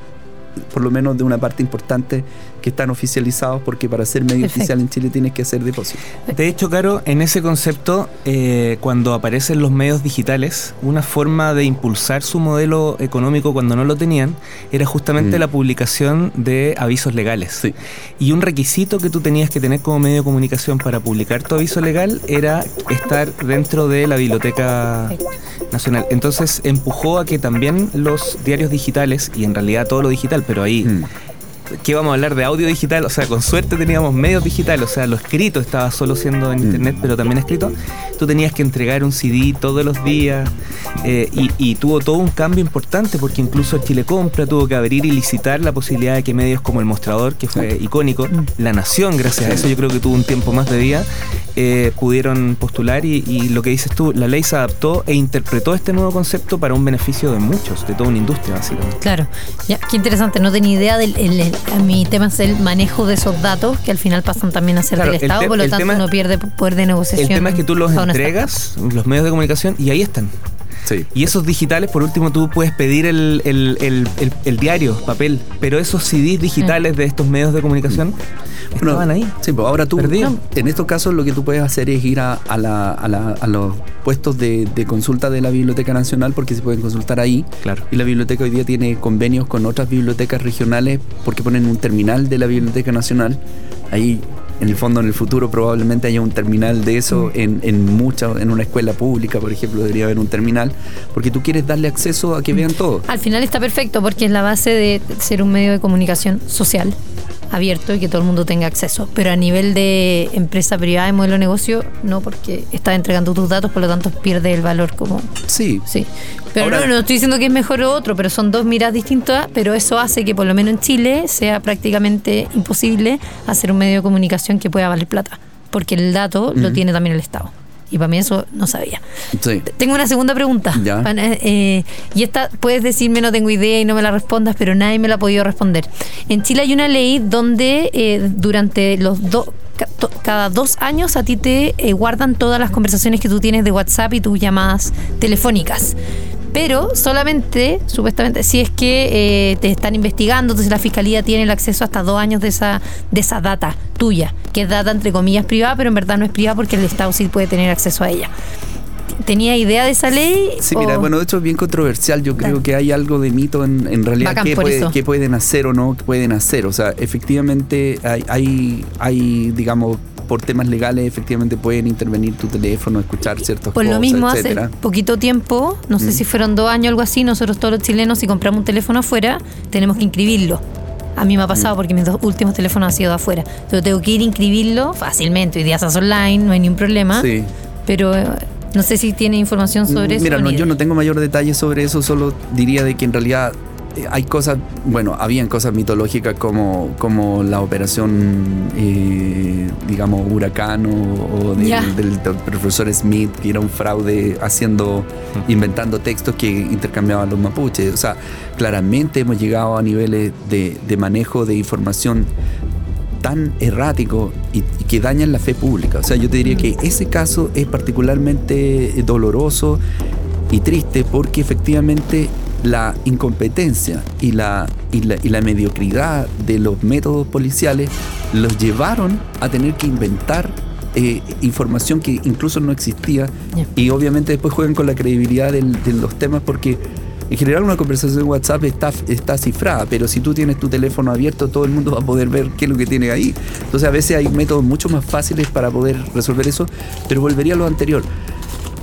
por lo menos de una parte importante que están oficializados porque para ser medio Perfecto. oficial en Chile tienes que hacer depósito. De hecho, Caro, en ese concepto, eh, cuando aparecen los medios digitales, una forma de impulsar su modelo económico cuando no lo tenían era justamente Mm. la publicación de avisos legales. Sí. Y un requisito que tú tenías que tener como medio de comunicación para publicar tu aviso legal era estar dentro de la Biblioteca Nacional. Entonces empujó a que también los diarios digitales, y en realidad todo lo digital, pero ahí Mm. ¿Qué vamos a hablar de audio digital? O sea, con suerte teníamos medios digitales, o sea, lo escrito estaba solo siendo en Mm. internet, pero también escrito. Tú tenías que entregar un CD todos los días eh, y, y tuvo todo un cambio importante porque incluso Chile Compra tuvo que abrir y licitar la posibilidad de que medios como El Mostrador, que fue icónico, La Nación, gracias a eso yo creo que tuvo un tiempo más de vida, eh, pudieron postular y, y lo que dices tú, la ley se adaptó e interpretó este nuevo concepto para un beneficio de muchos, de toda una industria básicamente. Claro, ya, qué interesante, no tenía idea del el- el- a mi tema es el manejo de esos datos que al final pasan también a ser Claro, del el Estado, por lo tanto tema- uno pierde poder de negociación. El tema es que tú los entregas, los medios de comunicación, y ahí están. Sí. Y esos digitales, por último, tú puedes pedir el, el- el- el- el diario, papel, pero esos CDs digitales de estos medios de comunicación Bueno, estaban ahí. Sí, pues ahora tú, Perdido. en estos casos lo que tú puedes hacer es ir a, a la- a la- a los puestos de, de consulta de la Biblioteca Nacional porque se pueden consultar ahí. Claro. Y la biblioteca hoy día tiene convenios con otras bibliotecas regionales porque ponen un terminal de la Biblioteca Nacional. Ahí, en el fondo, en el futuro probablemente haya un terminal de eso en, en mucha, en una escuela pública, por ejemplo, debería haber un terminal porque tú quieres darle acceso a que vean todo. Al final está perfecto porque es la base de ser un medio de comunicación social, abierto y que todo el mundo tenga acceso. Pero a nivel de empresa privada y modelo de negocio, no, porque estás entregando tus datos, por lo tanto pierde el valor como... Sí, Sí. Pero Ahora- no, no estoy diciendo que es mejor o otro, pero son dos miradas distintas, pero eso hace que por lo menos en Chile sea prácticamente imposible hacer un medio de comunicación que pueda valer plata, porque el dato lo tiene también el Estado. Y para mí eso no sabía. sí. Tengo una segunda pregunta. Ya. Eh, eh, y esta puedes decirme no tengo idea y no me la respondas, pero nadie me la ha podido responder. En Chile hay una ley donde eh, durante los dos cada dos años a ti te eh, guardan todas las conversaciones que tú tienes de WhatsApp y tus llamadas telefónicas. Pero solamente, supuestamente, si es que eh, te están investigando, entonces la fiscalía tiene el acceso hasta dos años de esa, de esa data tuya, que es data entre comillas privada, pero en verdad no es privada porque el Estado sí puede tener acceso a ella. ¿Tenía idea de esa ley? Sí, mira, bueno, esto es bien controversial. Yo creo que hay algo de mito en, en realidad qué, puede- qué pueden hacer o no pueden hacer. O sea, efectivamente hay, hay, hay, digamos, por temas legales, efectivamente pueden intervenir tu teléfono, escuchar ciertos Por cosas, lo mismo, etcétera. hace poquito tiempo, no sé Mm. si fueron dos años o algo así, nosotros todos los chilenos, si compramos un teléfono afuera, tenemos que inscribirlo. A mí me ha pasado Mm. porque mis dos últimos teléfonos han sido de afuera. Yo tengo que ir a inscribirlo fácilmente. Hoy día hace online, no hay ningún problema. Sí. Pero eh, no sé si tiene información sobre eso. Mira, no, yo no tengo mayor detalle sobre eso, solo diría de que en realidad hay cosas, bueno, habían cosas mitológicas como, como la operación, eh, digamos, huracán o, o del, Ya. del- del profesor Smith, que era un fraude haciendo, inventando textos que intercambiaban los mapuches. O sea, claramente hemos llegado a niveles de, de manejo de información tan errático y, y que dañan la fe pública. O sea, yo te diría que ese caso es particularmente doloroso y triste porque efectivamente la incompetencia y la, y la, y la mediocridad de los métodos policiales los llevaron a tener que inventar eh, información que incluso no existía y obviamente después juegan con la credibilidad del- de los temas porque en general una conversación en WhatsApp está, está cifrada, pero si tú tienes tu teléfono abierto, todo el mundo va a poder ver qué es lo que tiene ahí. Entonces a veces hay métodos mucho más fáciles para poder resolver eso, pero volvería a lo anterior.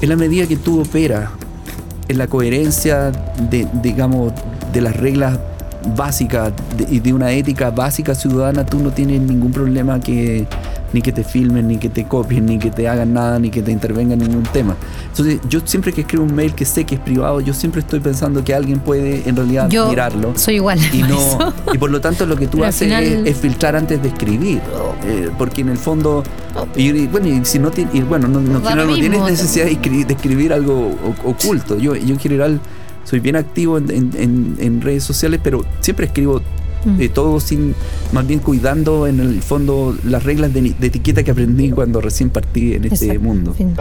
En la medida que tú operas en la coherencia de, digamos, de las reglas básicas de- y de una ética básica ciudadana, tú no tienes ningún problema que ni que te filmen, ni que te copien, ni que te hagan nada, ni que te intervengan en ningún tema. Entonces, yo siempre que escribo un mail que sé que es privado, yo siempre estoy pensando que alguien puede en realidad Yo mirarlo. soy igual. Y, no, eso. y por lo tanto lo que tú Pero haces final- es, es filtrar antes de escribir. Eh, porque en el fondo, y, y bueno, y si no tiene, y bueno, no, tienes necesidad de escribir, de escribir algo o- oculto. Yo, yo en general soy bien activo en, en- en- en redes sociales, pero siempre escribo Mm. eh, todo sin, más bien cuidando en el fondo las reglas de, de etiqueta que aprendí cuando recién partí en este Exacto. mundo. Fin.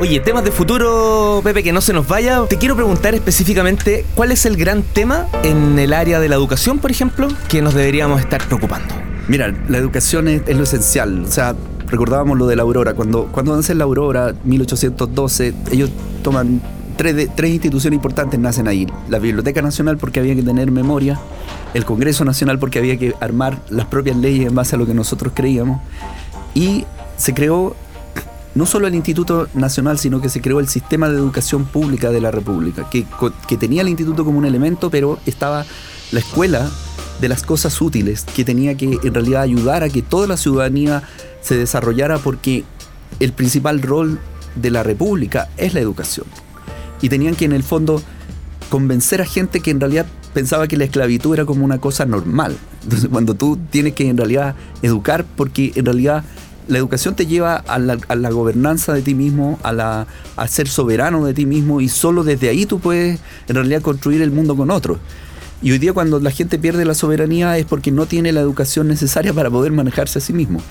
Oye, temas de futuro, Pepe, que no se nos vaya. Te quiero preguntar específicamente cuál es el gran tema en el área de la educación, por ejemplo, que nos deberíamos estar preocupando. Mira, la educación es, es lo esencial. O sea, recordábamos lo de la Aurora. Cuando, cuando nacen la Aurora, 1812, ellos toman tres, tres instituciones importantes, nacen ahí. La Biblioteca Nacional porque había que tener memoria, el Congreso Nacional porque había que armar las propias leyes en base a lo que nosotros creíamos. Y se creó no solo el Instituto Nacional, sino que se creó el sistema de educación pública de la República, que, que tenía el instituto como un elemento, pero estaba la escuela de las cosas útiles, que tenía que en realidad ayudar a que toda la ciudadanía se desarrollara porque el principal rol de la República es la educación. Y tenían que en el fondo convencer a gente que en realidad pensaba que la esclavitud era como una cosa normal. Entonces cuando tú tienes que en realidad educar, porque en realidad la educación te lleva a la, a la gobernanza de ti mismo, a, la, a ser soberano de ti mismo y solo desde ahí tú puedes en realidad construir el mundo con otros. Y hoy día cuando la gente pierde la soberanía es porque no tiene la educación necesaria para poder manejarse a sí mismo.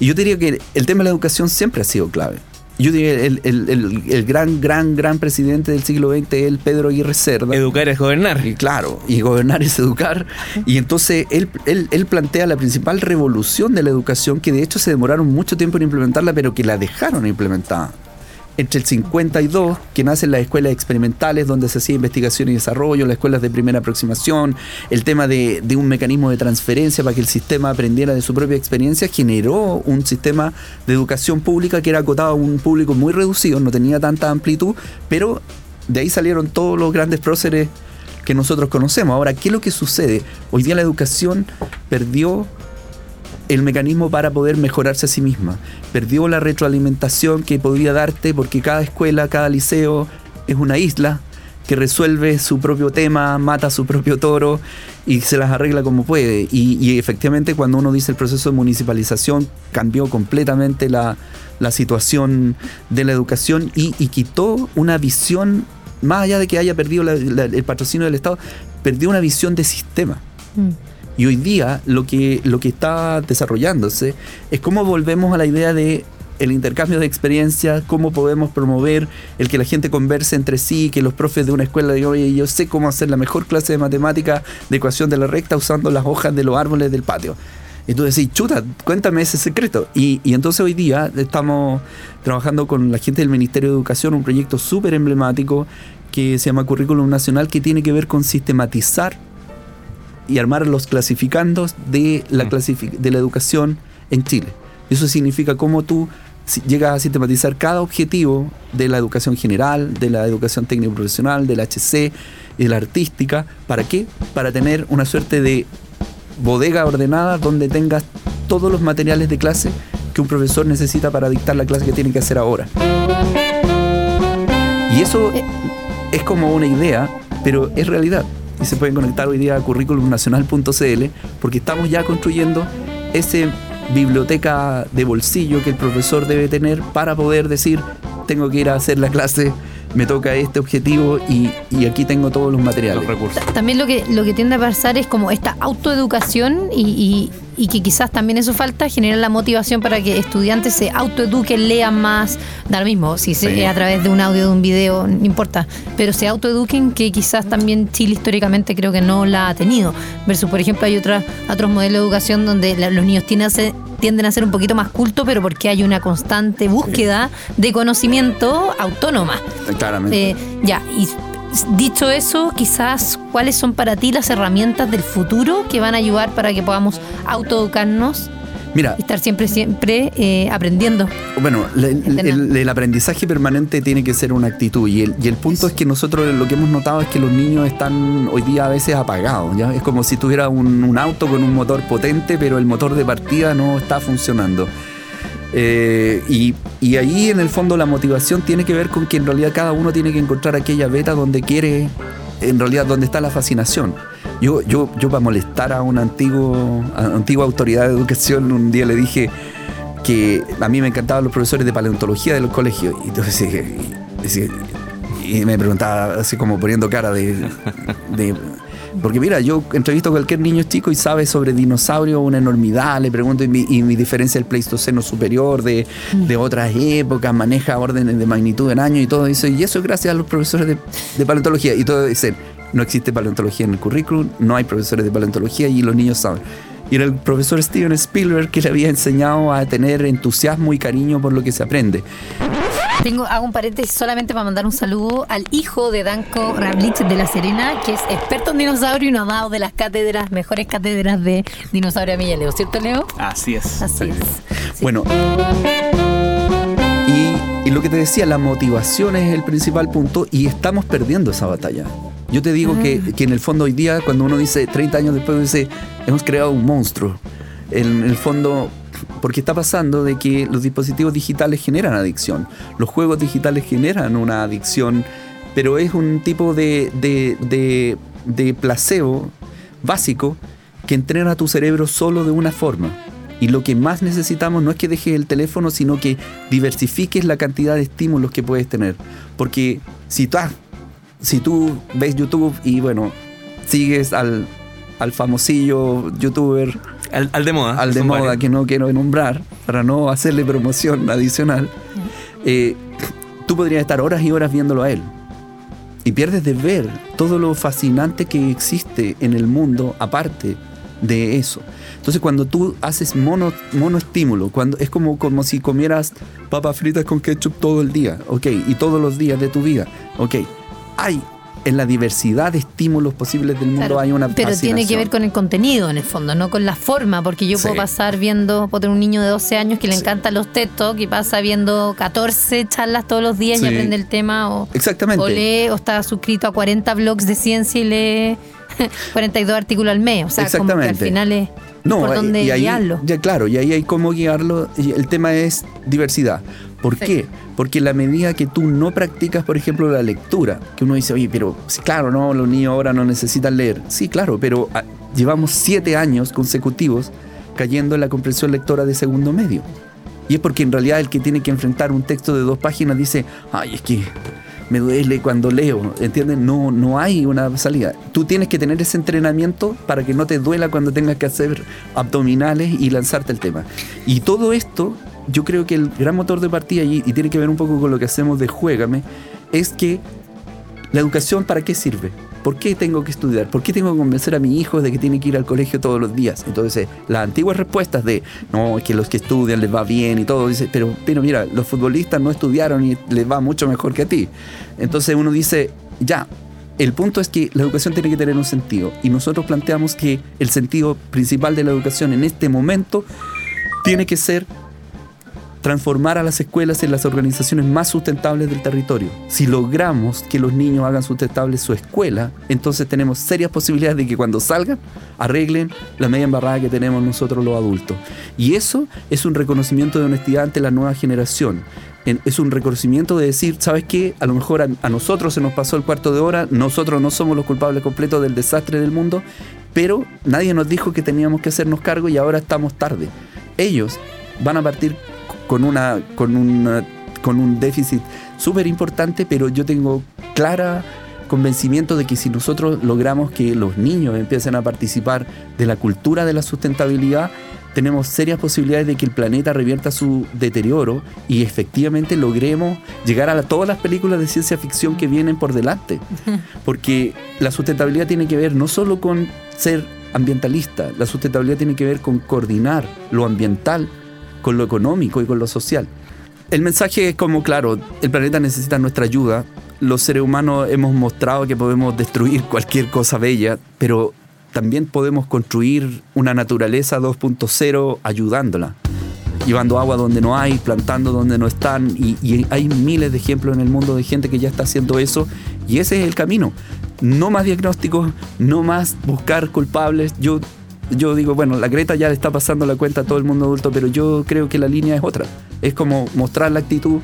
Y yo diría que el tema de la educación siempre ha sido clave. Yo diría el, el, el, el gran, gran, gran presidente del siglo XX es el Pedro Aguirre Cerda. Educar es gobernar. Y claro, y gobernar es educar. Y entonces él, él, él, plantea la principal revolución de la educación, que de hecho se demoraron mucho tiempo en implementarla, pero que la dejaron implementada entre el 52, que nacen las escuelas experimentales donde se hacía investigación y desarrollo, las escuelas de primera aproximación, el tema de, de, un mecanismo de transferencia para que el sistema aprendiera de su propia experiencia, generó un sistema de educación pública que era acotado a un público muy reducido, no tenía tanta amplitud, pero de ahí salieron todos los grandes próceres que nosotros conocemos. Ahora, ¿qué es lo que sucede? Hoy día la educación perdió el mecanismo para poder mejorarse a sí misma. Perdió la retroalimentación que podía darte porque cada escuela, cada liceo es una isla que resuelve su propio tema, mata su propio toro y se las arregla como puede. Y, efectivamente cuando uno dice el proceso de municipalización cambió completamente la, la situación de la educación y, quitó una visión, más allá de que haya perdido la, el patrocinio del Estado, perdió una visión de sistema. Mm. Y hoy día lo que, lo que está desarrollándose es cómo volvemos a la idea de el intercambio de experiencias, cómo podemos promover el que la gente converse entre sí, que los profes de una escuela digan, oye, yo sé cómo hacer la mejor clase de matemática de ecuación de la recta usando las hojas de los árboles del patio. Y tú decís, chuta, cuéntame ese secreto. Y, y entonces hoy día estamos trabajando con la gente del Ministerio de Educación, un proyecto súper emblemático que se llama Currículum Nacional, que tiene que ver con sistematizar y armar los clasificandos de la, clasific de la educación en Chile. Eso significa cómo tú llegas a sistematizar cada objetivo de la educación general, de la educación técnico profesional, del HC y de la artística. ¿Para qué? Para tener una suerte de bodega ordenada donde tengas todos los materiales de clase que un profesor necesita para dictar la clase que tiene que hacer ahora. Y eso es como una idea, pero es realidad y se pueden conectar hoy día a curriculumnacional.cl porque estamos ya construyendo ese biblioteca de bolsillo que el profesor debe tener para poder decir tengo que ir a hacer la clase me toca este objetivo y, y, aquí tengo todos los materiales. Los recursos. También lo que, lo que tiende a pasar es como esta autoeducación y, y, que quizás también eso falta, generar la motivación para que estudiantes se autoeduquen, lean más, da lo mismo, si sí. es a través de un audio, de un video, no importa, pero se autoeduquen que quizás también Chile históricamente creo que no la ha tenido. Versus, por ejemplo, hay otra, otros modelos de educación donde la, los niños tienen a ser, tienden a ser un poquito más cultos, pero porque hay una constante búsqueda de conocimiento autónoma. Claramente. Eh, ya, y dicho eso, quizás cuáles son para ti las herramientas del futuro que van a ayudar para que podamos autoeducarnos Mira, y estar siempre, siempre eh, aprendiendo. Bueno, el, el, el, aprendizaje permanente tiene que ser una actitud y el, y el punto es que nosotros lo que hemos notado es que los niños están hoy día a veces apagados. ¿ya? Es como si tuviera un, un auto con un motor potente, pero el motor de partida no está funcionando. Eh, y, y, ahí en el fondo la motivación tiene que ver con que en realidad cada uno tiene que encontrar aquella beta donde quiere, en realidad donde está la fascinación. Yo, yo, yo para molestar a una antiguo, antigua autoridad de educación un día le dije que a mí me encantaban los profesores de paleontología de los colegios. Y entonces y, me preguntaba así como poniendo cara de porque mira, yo entrevisto a cualquier niño chico y sabe sobre dinosaurios una enormidad, le pregunto y mi, diferencia del pleistoceno superior de, de, otras épocas, maneja órdenes de magnitud en años y todo eso. Y eso es gracias a los profesores de, de paleontología. Y todo dicen, no existe paleontología en el currículum, no hay profesores de paleontología y los niños saben. Y era el profesor Steven Spielberg que le había enseñado a tener entusiasmo y cariño por lo que se aprende. Tengo, hago un paréntesis solamente para mandar un saludo al hijo de Danko Rablich de La Serena, que es experto en dinosaurio y nos ha dado de las cátedras, mejores cátedras de dinosaurio a Leo, ¿cierto, Leo? Así es. Así es. Sí. Bueno. Y, y lo que te decía, la motivación es el principal punto y estamos perdiendo esa batalla. Yo te digo ah. que, que, en el fondo hoy día, cuando uno dice 30 años después, uno dice, hemos creado un monstruo. En el fondo, porque está pasando de que los dispositivos digitales generan adicción, los juegos digitales generan una adicción, pero es un tipo de, de, de, placebo básico que entrena a tu cerebro solo de una forma. Y lo que más necesitamos no es que dejes el teléfono, sino que diversifiques la cantidad de estímulos que puedes tener. Porque si tú, si tú ves YouTube y bueno, sigues al, al famosillo youtuber Al, al de moda. al de moda varios. que no quiero nombrar para no hacerle promoción adicional, eh, tú podrías estar horas y horas viéndolo a él. Y pierdes de ver todo lo fascinante que existe en el mundo aparte de eso. Entonces cuando tú haces mono, monoestímulo, cuando es como, como si comieras papas fritas con ketchup todo el día, ok, y todos los días de tu vida, ok, hay en la diversidad de estímulos posibles del mundo Claro, hay una pero tiene que ver con el contenido en el fondo, no con la forma, porque yo puedo Sí. pasar viendo, puedo tener un niño de 12 años que le encantan los TED Talk y pasa viendo 14 charlas todos los días Sí. y aprende el tema o, Exactamente. o lee o está suscrito a 40 blogs de ciencia y lee 42 artículos al mes, o sea, como que al Exactamente. final es No, por dónde y ahí, guiarlo. Ya, claro, y ahí hay cómo guiarlo. Y el tema es diversidad. ¿Por Sí. qué? Porque la medida que tú no practicas, por ejemplo, la lectura, que uno dice, oye, pero claro, no, los niños ahora no necesitan leer. Sí, claro, pero ah, llevamos siete años consecutivos cayendo en la comprensión lectora de segundo medio. Y es porque en realidad el que tiene que enfrentar un texto de dos páginas dice, ay, es que me duele cuando leo, ¿entiendes? No, no hay una salida. Tú tienes que tener ese entrenamiento para que no te duela cuando tengas que hacer abdominales y lanzarte el tema. Y todo esto, yo creo que el gran motor de partida, y, y tiene que ver un poco con lo que hacemos de Juégame, es que la educación para qué sirve. ¿Por qué tengo que estudiar? ¿Por qué tengo que convencer a mi hijo de que tiene que ir al colegio todos los días? Entonces, las antiguas respuestas de, no, es que los que estudian les va bien y todo, dice, pero, pero mira, los futbolistas no estudiaron y les va mucho mejor que a ti. Entonces uno dice, ya, el punto es que la educación tiene que tener un sentido y nosotros planteamos que el sentido principal de la educación en este momento tiene que ser transformar a las escuelas en las organizaciones más sustentables del territorio. Si logramos que los niños hagan sustentable su escuela, entonces tenemos serias posibilidades de que cuando salgan arreglen la media embarrada que tenemos nosotros los adultos. Y eso es un reconocimiento de honestidad ante la nueva generación. En- Es un reconocimiento de decir, ¿sabes qué? A lo mejor a, a nosotros se nos pasó el cuarto de hora, nosotros no somos los culpables completos del desastre del mundo, pero nadie nos dijo que teníamos que hacernos cargo y ahora estamos tarde. Ellos van a partir con una con una- con un déficit súper importante, pero yo tengo clara convencimiento de que si nosotros logramos que los niños empiecen a participar de la cultura de la sustentabilidad, tenemos serias posibilidades de que el planeta revierta su deterioro y efectivamente logremos llegar a la- todas las películas de ciencia ficción que vienen por delante. Porque la sustentabilidad tiene que ver no solo con ser ambientalista, la sustentabilidad tiene que ver con coordinar lo ambiental con lo económico y con lo social. El mensaje es como, claro, el planeta necesita nuestra ayuda. Los seres humanos hemos mostrado que podemos destruir cualquier cosa bella, pero también podemos construir una naturaleza 2.0 ayudándola. Llevando agua donde no hay, plantando donde no están. Y, y hay miles de ejemplos en el mundo de gente que ya está haciendo eso. Y ese es el camino. No más diagnósticos, no más buscar culpables. Yo yo digo, bueno, la Greta ya le está pasando la cuenta a todo el mundo adulto, pero yo creo que la línea es otra. Es como mostrar la actitud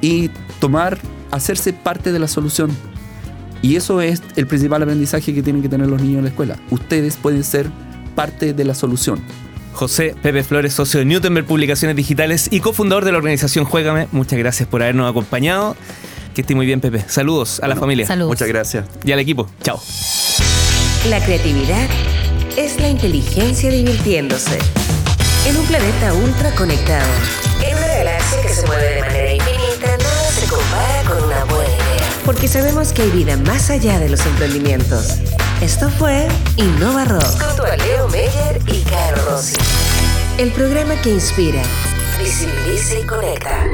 y tomar, hacerse parte de la solución. Y eso es el principal aprendizaje que tienen que tener los niños en la escuela. Ustedes pueden ser parte de la solución. José Pepe Flores, socio de Newtenberg Publicaciones Digitales y cofundador de la organización Juégame. Muchas gracias por habernos acompañado. Que esté muy bien, Pepe. Saludos a la familia Saludos. Muchas gracias. y al equipo. Chao. La creatividad es la inteligencia divirtiéndose. En un planeta ultra conectado. En una galaxia que se mueve de manera infinita, nada se compara con una buena idea. Porque sabemos que hay vida más allá de los emprendimientos. Esto fue Innova Rock. Junto a Leo Meyer y Caro Rossi. El programa que inspira, visibiliza y conecta.